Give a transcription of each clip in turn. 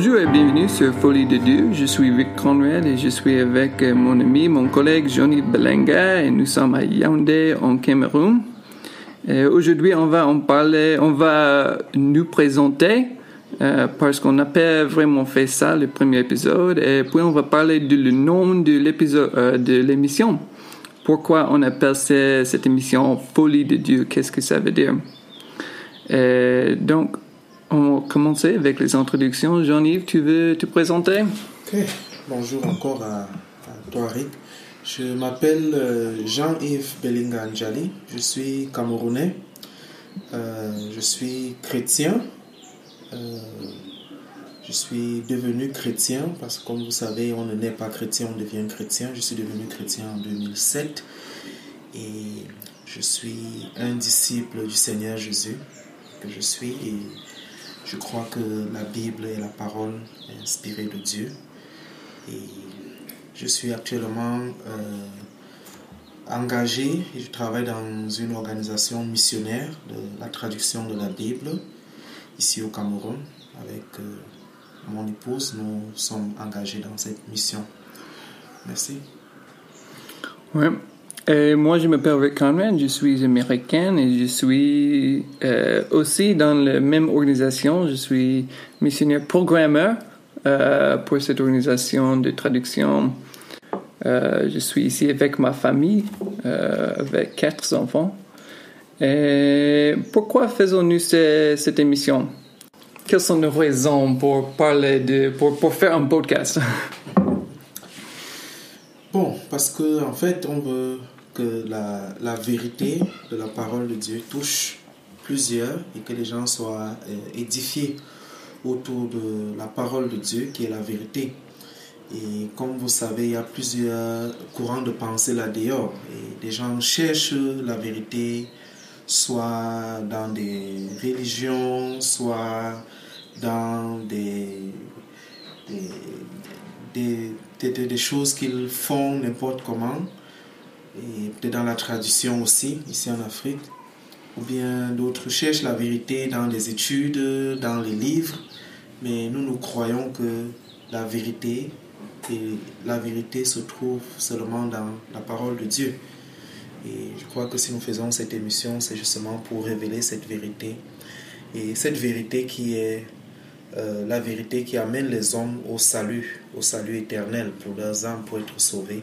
Bonjour et bienvenue sur Folie de Dieu. Je suis Vic Conrad et je suis avec euh, mon ami, mon collègue Johnny Belenga et nous sommes à Yaoundé en Cameroun. Aujourd'hui, on va en parler, on va nous présenter euh, parce qu'on n'a pas vraiment fait ça le premier épisode et puis on va parler du nom de l'épisode euh, de l'émission. Pourquoi on appelle cette émission Folie de Dieu? Qu'est-ce que ça veut dire? Donc on va commencer avec les introductions. Jean-Yves, tu veux te présenter? Ok, bonjour encore à, toi Rick. Je m'appelle euh, Jean-Yves Belinga Anjali, je suis camerounais, euh, je suis chrétien, euh, je suis devenu chrétien parce que comme vous savez, on ne naît pas chrétien, on devient chrétien. Je suis devenu chrétien en 2007 et je suis un disciple du Seigneur Jésus que je suis je crois que la Bible est la parole inspirée de Dieu. Et je suis actuellement euh, engagé je travaille dans une organisation missionnaire de la traduction de la Bible ici au Cameroun. Avec euh, mon épouse, nous sommes engagés dans cette mission. Merci. Ouais. Euh, moi, je m'appelle Rick Conrad, je suis américain et je suis euh, aussi dans la même organisation. Je suis missionnaire programmeur euh, pour cette organisation de traduction. je suis ici avec ma famille, avec quatre enfants. Et pourquoi faisons-nous cette émission? Quelles sont nos raisons pour parler de, pour, pour faire un podcast? Bon, parce que en fait, on veut que la, vérité de la parole de Dieu touche plusieurs et que les gens soient euh, édifiés autour de la parole de Dieu qui est la vérité. Et comme vous savez, il y a plusieurs courants de pensée là-dehors. Et des gens cherchent la vérité, soit dans des religions, soit dans des, des, des, des choses qu'ils font n'importe comment et peut-être dans la tradition aussi, ici en Afrique, ou bien d'autres cherchent la vérité dans les études, dans les livres, mais nous, nous croyons que la vérité, et la vérité se trouve seulement dans la parole de Dieu. Et je crois que si nous faisons cette émission, c'est justement pour révéler cette vérité. Et cette vérité qui est euh, la vérité qui amène les hommes au salut, au salut éternel pour leurs âmes, pour être sauvés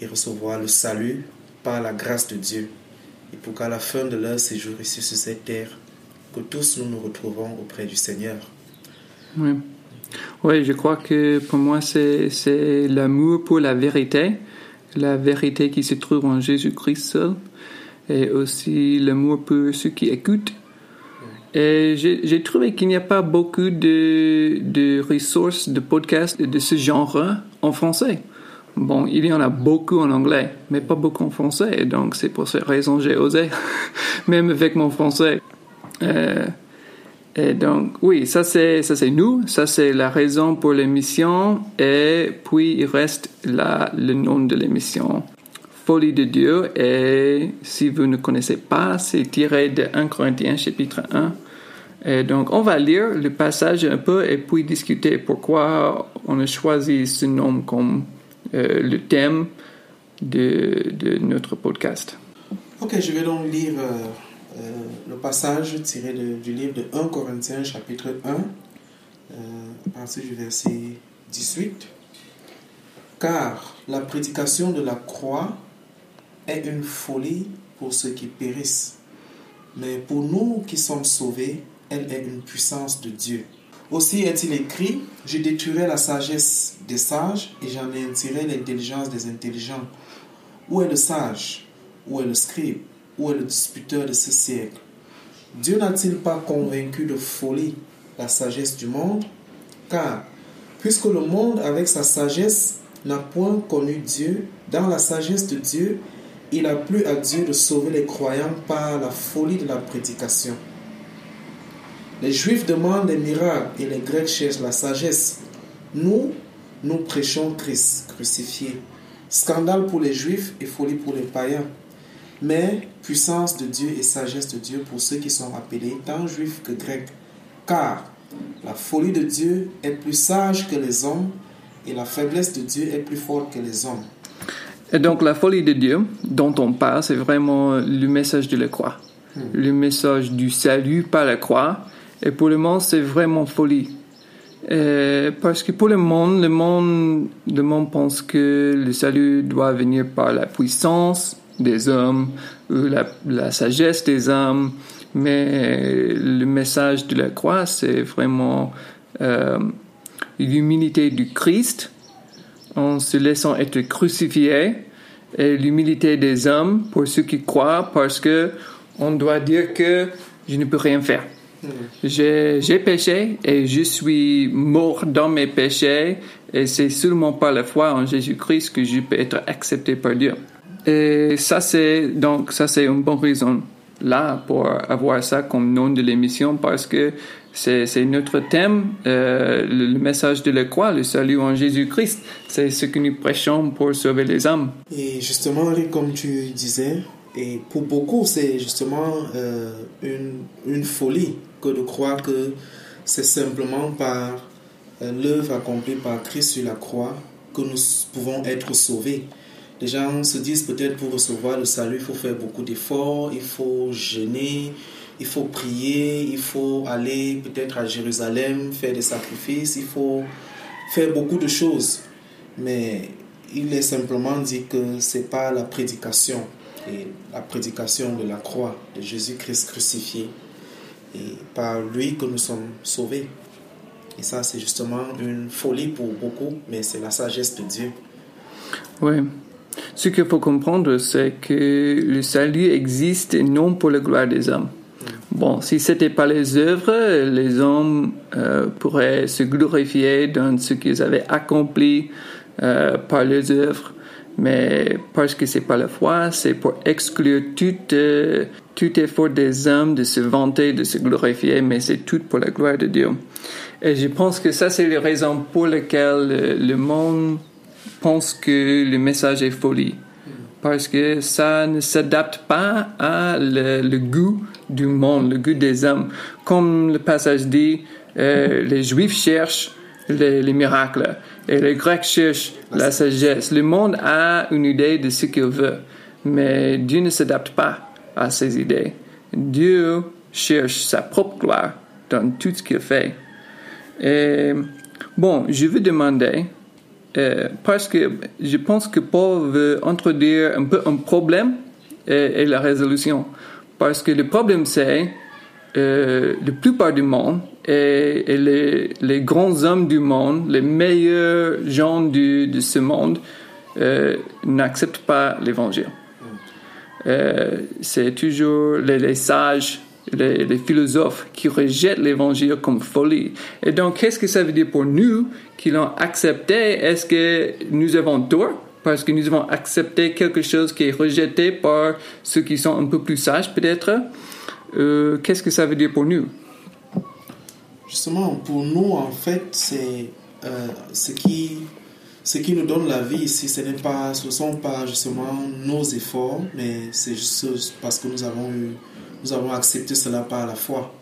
et recevoir le salut par la grâce de Dieu. Et pour qu'à la fin de leur séjour ici sur cette terre, que tous nous nous retrouvons auprès du Seigneur. Oui, oui je crois que pour moi, c'est l'amour pour la vérité, la vérité qui se trouve en Jésus-Christ seul, et aussi l'amour pour ceux qui écoutent. Et j'ai trouvé qu'il n'y a pas beaucoup de, de ressources, de podcasts de ce genre en français. Bon, il y en a beaucoup en anglais, mais pas beaucoup en français. Donc, c'est pour cette raison que j'ai osé, même avec mon français. Euh, et donc, oui, ça c'est, ça c'est nous, ça c'est la raison pour l'émission. Et puis, il reste là le nom de l'émission. Folie de Dieu. Et si vous ne connaissez pas, c'est tiré de 1 Corinthiens chapitre 1. Et donc, on va lire le passage un peu et puis discuter pourquoi on a choisi ce nom comme euh, le thème de, notre podcast. Ok, je vais donc lire euh, euh, le passage tiré du livre de 1 Corinthiens chapitre 1, à partir du verset 18. Car la prédication de la croix est une folie pour ceux qui périssent, mais pour nous qui sommes sauvés, elle est une puissance de Dieu. Aussi est-il écrit, je détruirai la sagesse des sages et j'en anéantirai l'intelligence des intelligents. Où est le sage? Où est le scribe? Où est le disputeur de ce siècle? Dieu n'a-t-il pas convaincu de folie la sagesse du monde? Car, puisque le monde avec sa sagesse n'a point connu Dieu, dans la sagesse de Dieu, il a plu à Dieu de sauver les croyants par la folie de la prédication. Les Juifs demandent des miracles et les Grecs cherchent la sagesse. Nous, nous prêchons Christ crucifié. Scandale pour les Juifs et folie pour les païens. Mais puissance de Dieu et sagesse de Dieu pour ceux qui sont appelés tant Juifs que Grecs. Car La folie de Dieu est plus sage que les hommes et la faiblesse de Dieu est plus forte que les hommes. Et donc la folie de Dieu dont on parle, c'est vraiment le message de la croix. Le message du salut par la croix. Et pour le monde, c'est vraiment folie. Parce que pour le monde, le monde, le monde pense que le salut doit venir par la puissance des hommes, la sagesse des hommes, mais le message de la croix, c'est vraiment euh, l'humilité du Christ en se laissant être crucifié et l'humilité des hommes pour ceux qui croient parce que on doit dire que je ne peux rien faire. J'ai péché et je suis mort dans mes péchés et c'est seulement par la foi en Jésus-Christ que je peux être accepté par Dieu. Et ça c'est donc ça c'est une bonne raison là pour avoir ça comme nom de l'émission parce que c'est notre thème, euh, le, message de la croix, le salut en Jésus-Christ. C'est ce que nous prêchons pour sauver les âmes. Et justement, comme tu disais, et pour beaucoup, c'est justement euh, une, une, folie que de croire que c'est simplement par euh, l'œuvre accomplie par Christ sur la croix que nous pouvons être sauvés. Les gens se disent peut-être pour recevoir le salut, il faut faire beaucoup d'efforts, il faut jeûner, il faut prier, il faut aller peut-être à Jérusalem, faire des sacrifices, il faut faire beaucoup de choses. Mais il est simplement dit que ce n'est pas la prédication et la prédication de la croix de Jésus-Christ crucifié et par lui que nous sommes sauvés. Et ça, c'est justement une folie pour beaucoup, mais c'est la sagesse de Dieu. Oui. Ce qu'il faut comprendre, c'est que le salut existe non pour la gloire des hommes. Bon, si c'était pas les œuvres, les hommes euh, pourraient se glorifier dans ce qu'ils avaient accompli euh, par les œuvres. Mais parce que c'est pas la foi, c'est pour exclure tout, euh, tout effort des hommes de se vanter, de se glorifier, mais c'est tout pour la gloire de Dieu. Et je pense que ça, c'est la raison pour laquelle le monde pense que le message est folie. Parce que ça ne s'adapte pas à le, goût du monde, le goût des hommes. Comme le passage dit, euh, les Juifs cherchent les, les miracles et les Grecs cherchent la sagesse. Le monde a une idée de ce qu'il veut, mais Dieu ne s'adapte pas à ces idées. Dieu cherche sa propre gloire dans tout ce qu'il fait. Et, bon, je veux demander, euh, parce que je pense que Paul veut introduire un peu un problème et, la résolution. Parce que le problème, c'est euh, la plupart du monde et, les, grands hommes du monde, les meilleurs gens de ce monde, euh, n'acceptent pas l'évangile. Euh, c'est toujours les, les sages, les, les, philosophes qui rejettent l'évangile comme folie. Et donc, qu'est-ce que ça veut dire pour nous qui l'ont accepté? Est-ce que nous avons tort parce que nous avons accepté quelque chose qui est rejeté par ceux qui sont un peu plus sages peut-être? Euh, Qu'est-ce que ça veut dire pour nous? Justement, pour nous, en fait, c'est euh, ce, qui, ce qui nous donne la vie ici. Ce ne sont pas justement nos efforts, mais c'est juste parce que nous avons, eu, nous avons accepté cela par la foi.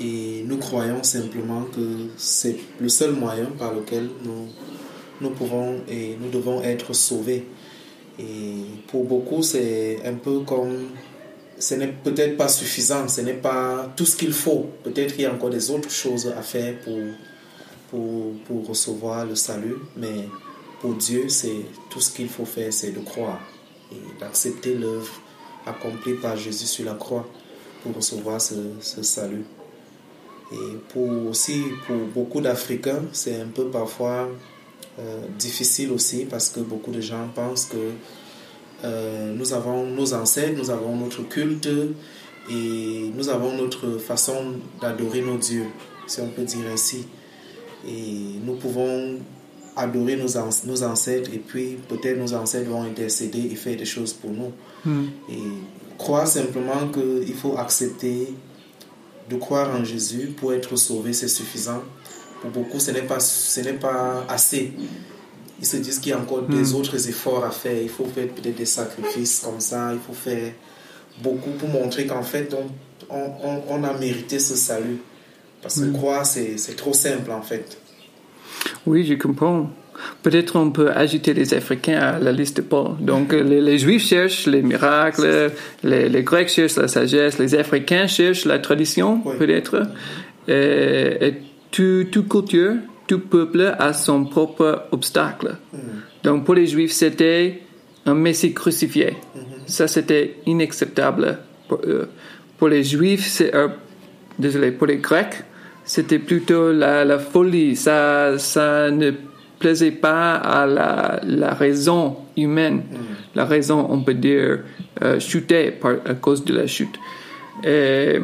Et nous croyons simplement que c'est le seul moyen par lequel nous, nous pouvons et nous devons être sauvés. Et pour beaucoup, c'est un peu comme ce n'est peut-être pas suffisant, ce n'est pas tout ce qu'il faut. Peut-être qu'il y a encore des autres choses à faire pour, pour, pour recevoir le salut, mais pour Dieu, c'est tout ce qu'il faut faire, c'est de croire et d'accepter l'œuvre accomplie par Jésus sur la croix pour recevoir ce, ce salut. Et pour aussi, pour beaucoup d'Africains, c'est un peu parfois euh, difficile aussi parce que beaucoup de gens pensent que euh, nous avons nos ancêtres, nous avons notre culte et nous avons notre façon d'adorer nos dieux, si on peut dire ainsi. Et nous pouvons adorer nos, nos ancêtres et puis peut-être nos ancêtres vont intercéder et faire des choses pour nous. Hmm. Et croire simplement qu'il faut accepter de croire en Jésus pour être sauvé, c'est suffisant. Pour beaucoup, ce n'est pas, ce n'est pas assez ils se disent qu'il y a encore des hmm. autres efforts à faire. Il faut faire peut-être des sacrifices comme ça. Il faut faire beaucoup pour montrer qu'en fait, on, on, on, a mérité ce salut. Parce que croire, c'est c'est trop simple en fait. Oui, je comprends. Peut-être on peut ajouter les Africains à la liste de Paul. Donc les, les Juifs cherchent les miracles, les, les, Grecs cherchent la sagesse, les Africains cherchent la tradition, Oui. peut-être. Et, et tout, tout culture, tout peuple a son propre obstacle. Donc pour les Juifs, c'était un Messie crucifié. Ça, c'était inacceptable pour eux. Pour les Juifs, c'est, euh, désolé, pour les Grecs, c'était plutôt la, la folie. Ça, ça ne plaisait pas à la, la raison humaine. La raison, on peut dire, euh, chutée par, à cause de la chute. Et,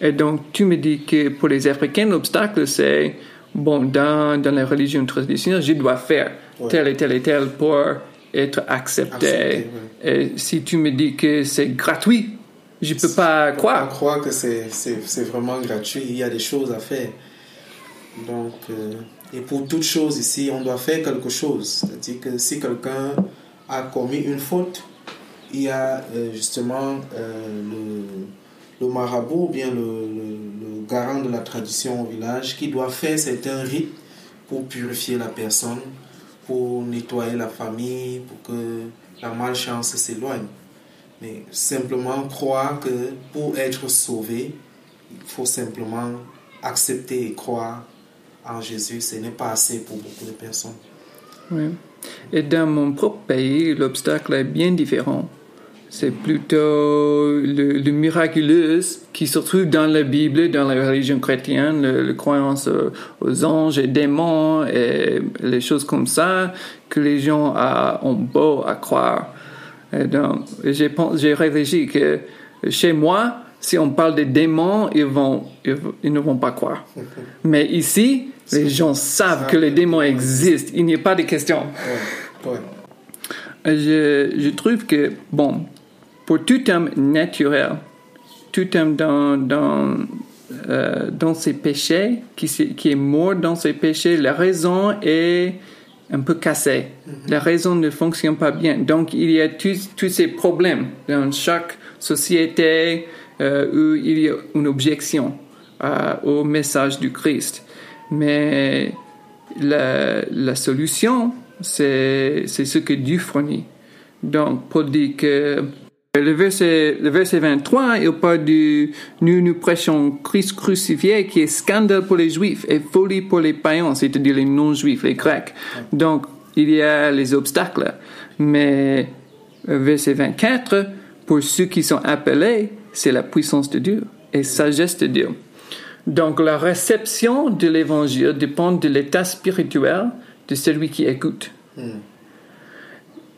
et donc, tu me dis que pour les Africains, l'obstacle, c'est, bon, dans, dans la religion traditionnelle, je dois faire Ouais. tel et tel et tel pour être accepté. Accepté, Et si tu me dis que c'est gratuit, je peux pas croire. croire que c'est vraiment gratuit, il y a des choses à faire. Donc, euh, et pour toute chose ici, on doit faire quelque chose. C'est-à-dire que si quelqu'un a commis une faute, il y a euh, justement euh, le, le marabout ou bien le, le- le garant de la tradition au village qui doit faire certains rites pour purifier la personne, pour nettoyer la famille, pour que la malchance s'éloigne. Mais simplement croire que pour être sauvé, il faut simplement accepter et croire en Jésus. Ce n'est pas assez pour beaucoup de personnes. Oui. Et dans mon propre pays, l'obstacle est bien différent. C'est plutôt le, le miraculeux qui se trouve dans la Bible, dans la religion chrétienne, le, le croyance aux anges et démons et les choses comme ça que les gens a- ont beau à croire. Et donc, j'ai réfléchi que chez moi, si on parle des démons, ils, vont, ils, ils ne vont pas croire. Mais ici, les gens savent que les démons existent. Il n'y a pas de question. Ouais, ouais. Je, je trouve que, bon, pour tout homme naturel, tout homme dans, dans, euh, dans ses péchés, qui, qui est mort dans ses péchés, la raison est un peu cassée. La raison ne fonctionne pas bien. Donc, il y a tous, ces problèmes dans chaque société euh, où il y a une objection euh, au message du Christ. Mais la, la solution, c'est ce que Dieu fournit. Donc, Paul dit que le verset, le verset 23, il parle du nous nous prêchons Christ crucifié qui est scandale pour les Juifs et folie pour les païens, c'est-à-dire les non-Juifs, les Grecs. Donc, il y a les obstacles. Mais euh, verset 24, pour ceux qui sont appelés, c'est la puissance de Dieu et sagesse de Dieu. Donc la réception de l'évangile dépend de l'état spirituel de celui qui écoute.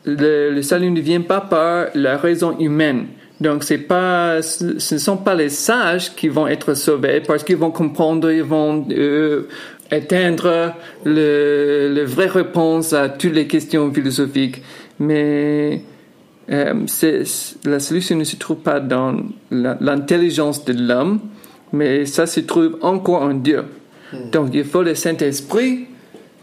Le, le salut ne vient pas par la raison humaine. Donc c'est pas, ce ne sont pas les sages qui vont être sauvés parce qu'ils vont comprendre, ils vont euh, atteindre le, le vraie réponse à toutes les questions philosophiques. Mais euh, la solution ne se trouve pas dans l'intelligence de l'homme, mais ça se trouve encore en Dieu. Donc il faut le Saint-Esprit,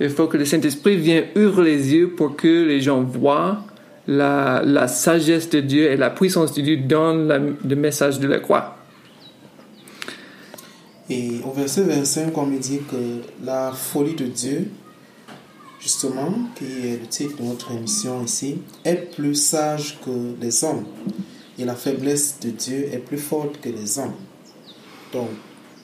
il faut que le Saint-Esprit vienne ouvrir les yeux pour que les gens voient la, la sagesse de Dieu et la puissance de Dieu dans le message de la croix. Et au verset 25, on me dit que la folie de Dieu, justement, qui est le titre de notre émission ici, est plus sage que les hommes. Et la faiblesse de Dieu est plus forte que les hommes. Donc,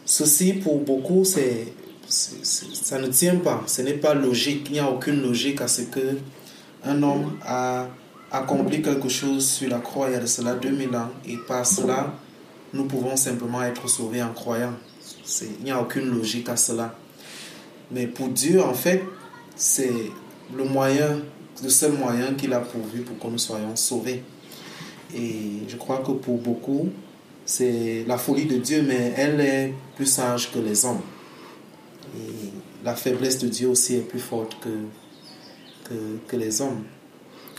ceci pour beaucoup, c'est- ça ne tient pas. Ce n'est pas logique. Il n'y a aucune logique à ce que un homme a accompli quelque chose sur la croix il y a de cela 2000 ans. Et par cela, nous pouvons simplement être sauvés en croyant. Il n'y a aucune logique à cela. Mais pour Dieu, en fait, c'est le moyen, le seul moyen qu'il a pourvu pour que nous soyons sauvés. Et je crois que pour beaucoup, c'est la folie de Dieu, mais elle est plus sage que les hommes. La faiblesse de Dieu aussi est plus forte que, que, que les hommes.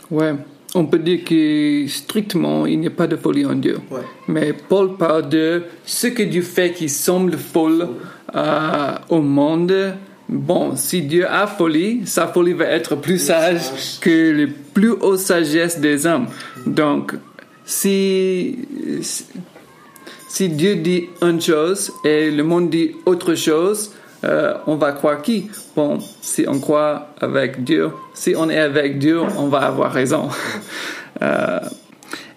Ouais. On peut dire que strictement, il n'y a pas de folie en Dieu. Ouais. Mais Paul parle de ce que Dieu fait qui semble folle euh, au monde. Bon, si Dieu a folie, sa folie va être plus sage que les plus hautes sagesse des hommes. Donc, si, si Dieu dit une chose et le monde dit autre chose, euh, on va croire qui? Bon, si on croit avec Dieu, si on est avec Dieu, on va avoir raison. Euh,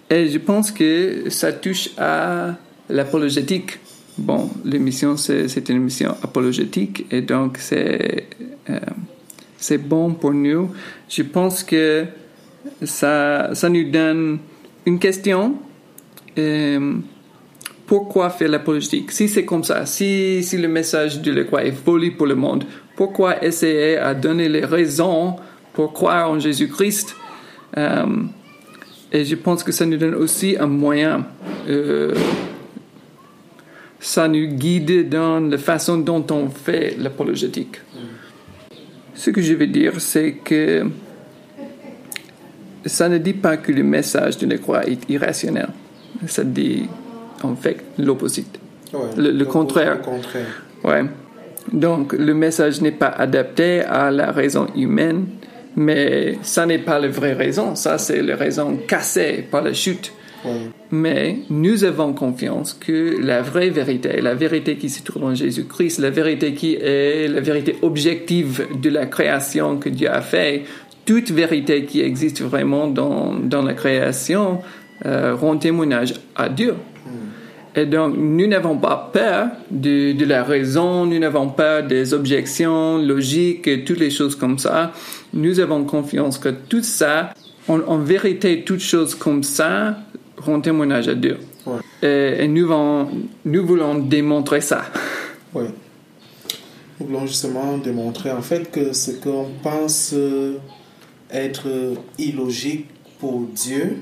et je pense que ça touche à l'apologétique. Bon, l'émission, c'est une émission apologétique et donc c'est euh, c'est bon pour nous. Je pense que ça, ça nous donne une question. Pourquoi faire la politique? Si c'est comme ça, si, si le message de la croix est folie pour le monde, pourquoi essayer à donner les raisons pour croire en Jésus-Christ? Euh, Et je pense que ça nous donne aussi un moyen. Euh, ça nous guide dans la façon dont on fait l'apologétique. Ce que je veux dire, c'est que ça ne dit pas que le message de la croix est irrationnel. Ça dit en fait l'opposite. le, contraire. Ouais. Donc, le message n'est pas adapté à la raison humaine, mais ça n'est pas la vraie raison. Ça, c'est la raison cassée par la chute. Mais nous avons confiance que la vraie vérité, la vérité qui se trouve en Jésus-Christ, la vérité qui est la vérité objective de la création que Dieu a fait, toute vérité qui existe vraiment dans, dans la création euh, rend témoignage à Dieu. Et donc, nous n'avons pas peur de, de, la raison, nous n'avons pas des objections logiques et toutes les choses comme ça. Nous avons confiance que tout ça, en, en vérité, toutes choses comme ça rend témoignage à Dieu. Et, nous, voulons, nous voulons démontrer ça. Oui. Nous voulons justement démontrer en fait que ce qu'on pense être illogique pour Dieu,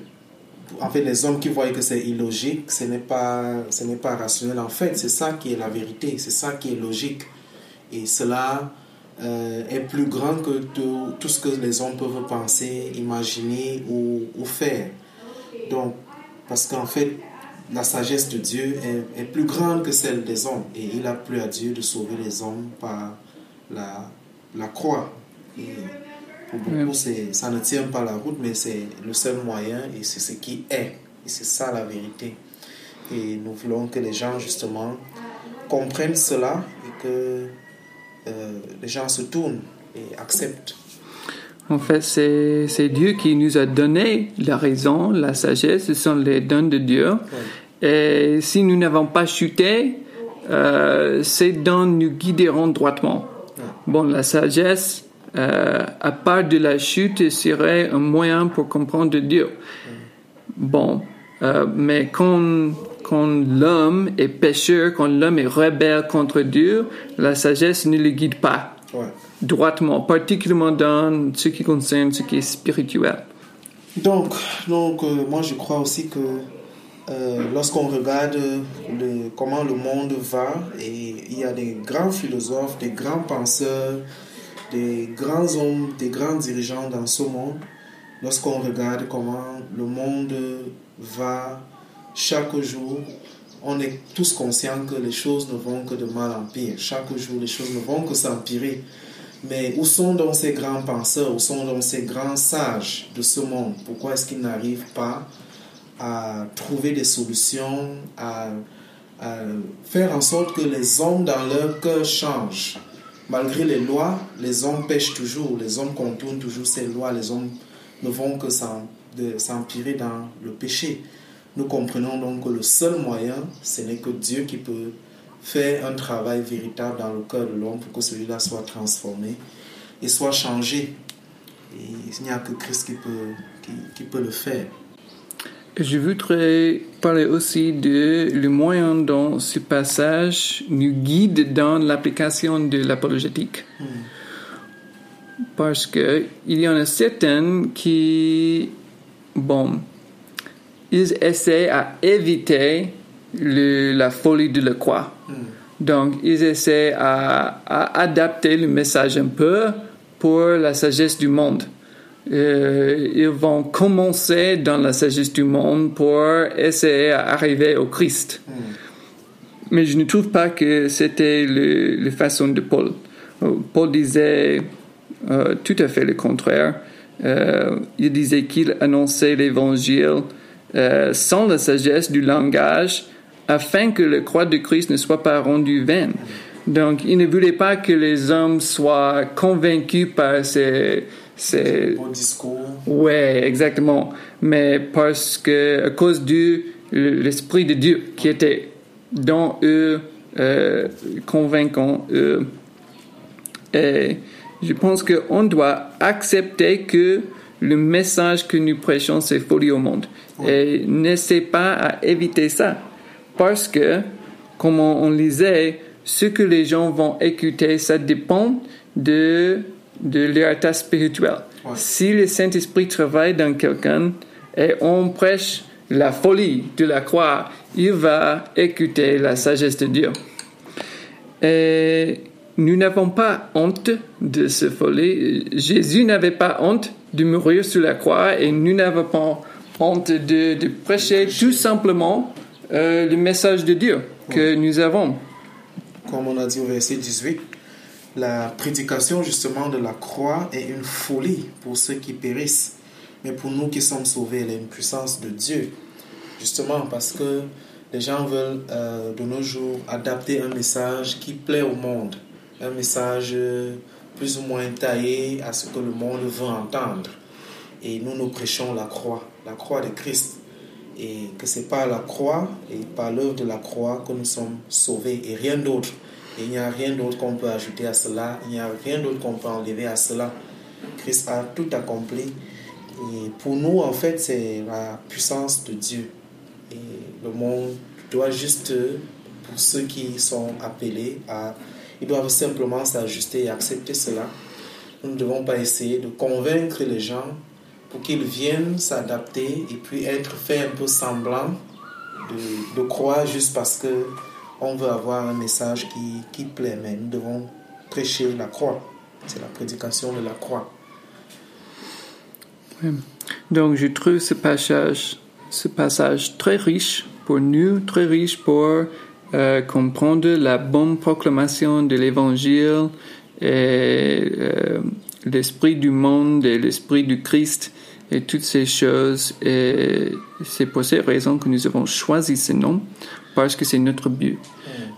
en fait, les hommes qui voient que c'est illogique, ce n'est pas, ce n'est pas rationnel. En fait, c'est ça qui est la vérité, c'est ça qui est logique. Et cela euh, est plus grand que tout, tout, ce que les hommes peuvent penser, imaginer ou, faire. Donc, parce qu'en fait, la sagesse de Dieu est, plus grande que celle des hommes. Et il a plu à Dieu de sauver les hommes par la, la croix. Pour beaucoup, ça ne tient pas la route, mais c'est le seul moyen et c'est ce qui est. Et c'est ça la vérité. Et nous voulons que les gens, justement, comprennent cela et que euh, les gens se tournent et acceptent. En fait, c'est Dieu qui nous a donné la raison, la sagesse, ce sont les dons de Dieu. Et si nous n'avons pas chuté, euh, ces dons nous guideront droitement. Bon, la sagesse, euh, à part de la chute, serait un moyen pour comprendre Dieu. Bon, euh, mais quand, quand l'homme est pécheur, quand l'homme est rebelle contre Dieu, la sagesse ne le guide pas droitement, particulièrement dans ce qui concerne ce qui est spirituel. Donc, donc euh, moi je crois aussi que lorsqu'on regarde le, comment le monde va, et il y a des grands philosophes, des grands penseurs, des grands hommes, des grands dirigeants dans ce monde, lorsqu'on regarde comment le monde va chaque jour, on est tous conscients que les choses ne vont que de mal en pire. Chaque jour, les choses ne vont que s'empirer. Mais où sont donc ces grands penseurs, où sont donc ces grands sages de ce monde? Pourquoi est-ce qu'ils n'arrivent pas à trouver des solutions, à, à, faire en sorte que les hommes dans leur cœur changent? Malgré les lois, les hommes pêchent toujours, les hommes contournent toujours ces lois, les hommes ne vont que s'empirer dans le péché. Nous comprenons donc que le seul moyen, ce n'est que Dieu qui peut faire un travail véritable dans le cœur de l'homme pour que celui-là soit transformé et soit changé. Il n'y a que Christ qui peut, qui peut le faire. Je voudrais parler aussi de le moyen dont ce passage nous guide dans l'application de l'apologétique. Parce que il y en a certains qui, bon, ils essaient à éviter le, la folie de la croix. Donc, ils essaient à, à adapter le message un peu pour la sagesse du monde. Euh, ils vont commencer dans la sagesse du monde pour essayer d'arriver au Christ. Hmm. Mais je ne trouve pas que c'était la façon de Paul. Euh, Paul disait euh, tout à fait le contraire. il disait qu'il annonçait l'évangile sans la sagesse du langage, afin que la croix de Christ ne soit pas rendue vaine. Donc, il ne voulait pas que les hommes soient convaincus par ces, ces... Bon discours. Ouais, exactement. Mais parce que, à cause du l'esprit de Dieu qui était dans eux, euh, convaincant eux. Et je pense qu'on doit accepter que le message que nous prêchons, c'est folie au monde. Et n'essaie pas à éviter ça. Parce que, comme on lisait, ce que les gens vont écouter, ça dépend de, de leur état spirituel. Si le Saint-Esprit travaille dans quelqu'un et on prêche la folie de la croix, il va écouter la sagesse de Dieu. Et nous n'avons pas honte de ce folie. Jésus n'avait pas honte de mourir sur la croix et nous n'avons pas honte de, de prêcher tout simplement euh, le message de Dieu que nous avons. Comme on a dit au verset 18, la prédication justement de la croix est une folie pour ceux qui périssent. Mais pour nous qui sommes sauvés, elle est une puissance de Dieu. Justement parce que les gens veulent euh, de nos jours adapter un message qui plaît au monde. Un message plus ou moins taillé à ce que le monde veut entendre. Et nous, nous prêchons la croix, la croix de Christ. Et que c'est par la croix et par l'œuvre de la croix que nous sommes sauvés et rien d'autre. Et il n'y a rien d'autre qu'on peut ajouter à cela. Il n'y a rien d'autre qu'on peut enlever à cela. Christ a tout accompli. Et pour nous, en fait, c'est la puissance de Dieu. Et le monde doit juste, pour ceux qui sont appelés à ils doivent simplement s'ajuster et accepter cela. Nous ne devons pas essayer de convaincre les gens pour qu'ils viennent s'adapter et puis être fait un peu semblant de, de croire juste parce que on veut avoir un message qui, qui plaît. Mais nous devons prêcher la croix. C'est la prédication de la croix. Donc je trouve ce passage, ce passage très riche pour nous, très riche pour euh, comprendre la bonne proclamation de l'Évangile et euh, l'esprit du monde et l'esprit du Christ et toutes ces choses. Et c'est pour cette raison que nous avons choisi ce nom, parce que c'est notre but.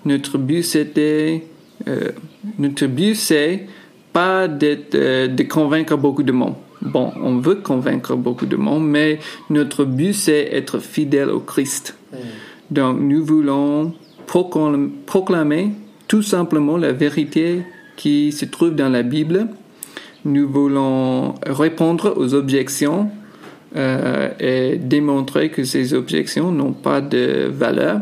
Notre but, c'était, euh, notre but, c'est pas d'être, de convaincre beaucoup de monde. Bon, on veut convaincre beaucoup de monde, mais notre but, c'est être fidèle au Christ. Donc, nous voulons proclamer tout simplement la vérité qui se trouve dans la Bible. Nous voulons répondre aux objections euh, et démontrer que ces objections n'ont pas de valeur.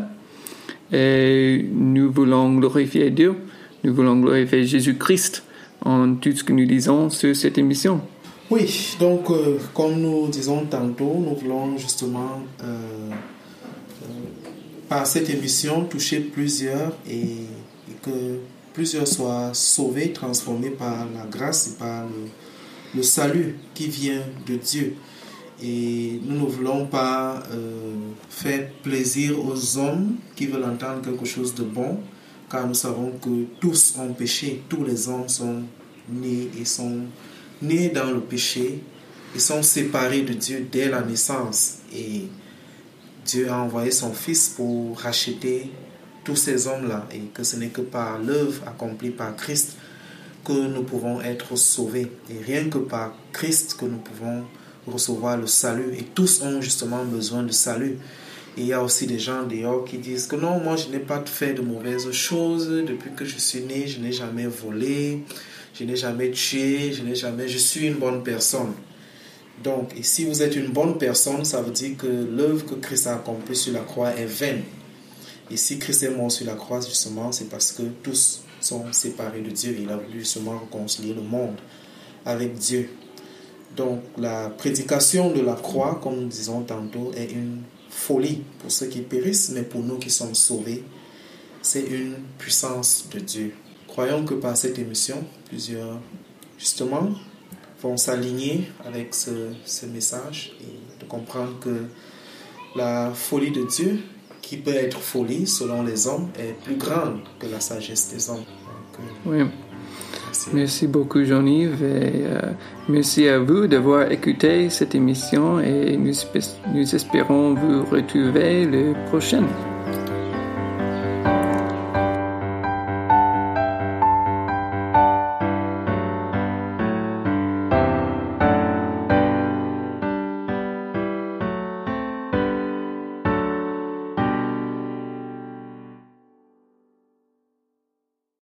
Et nous voulons glorifier Dieu. Nous voulons glorifier Jésus-Christ en tout ce que nous disons sur cette émission. Oui, donc euh, comme nous disons tantôt, nous voulons justement euh, par cette émission toucher plusieurs et, que plusieurs soient sauvés, transformés par la grâce et par le, salut qui vient de Dieu. Et nous ne voulons pas euh, faire plaisir aux hommes qui veulent entendre quelque chose de bon, car nous savons que tous ont péché, tous les hommes sont nés et sont nés dans le péché et sont séparés de Dieu dès la naissance. Et Dieu a envoyé son Fils pour racheter tous ces hommes-là et que ce n'est que par l'œuvre accomplie par Christ que nous pouvons être sauvés. Et rien que par Christ que nous pouvons recevoir le salut. Et tous ont justement besoin de salut. Et il y a aussi des gens dehors qui disent que non, moi je n'ai pas fait de mauvaises choses. Depuis que je suis né, je n'ai jamais volé, je n'ai jamais tué, je n'ai jamais... Je suis une bonne personne. Donc, et si vous êtes une bonne personne, ça veut dire que l'œuvre que Christ a accomplie sur la croix est vaine. Et si Christ est mort sur la croix, justement, c'est parce que tous sont séparés de Dieu. Il a voulu justement réconcilier le monde avec Dieu. Donc, la prédication de la croix, comme nous disons tantôt, est une folie pour ceux qui périssent, mais pour nous qui sommes sauvés, c'est une puissance de Dieu. Croyons que par cette émission, plusieurs, justement, vont s'aligner avec ce, message et de comprendre que la folie de Dieu, qui peut être folie selon les hommes, est plus grande que la sagesse des hommes. Euh, oui. Merci. beaucoup Jean-Yves et euh, merci à vous d'avoir écouté cette émission et nous, nous espérons vous retrouver le prochain.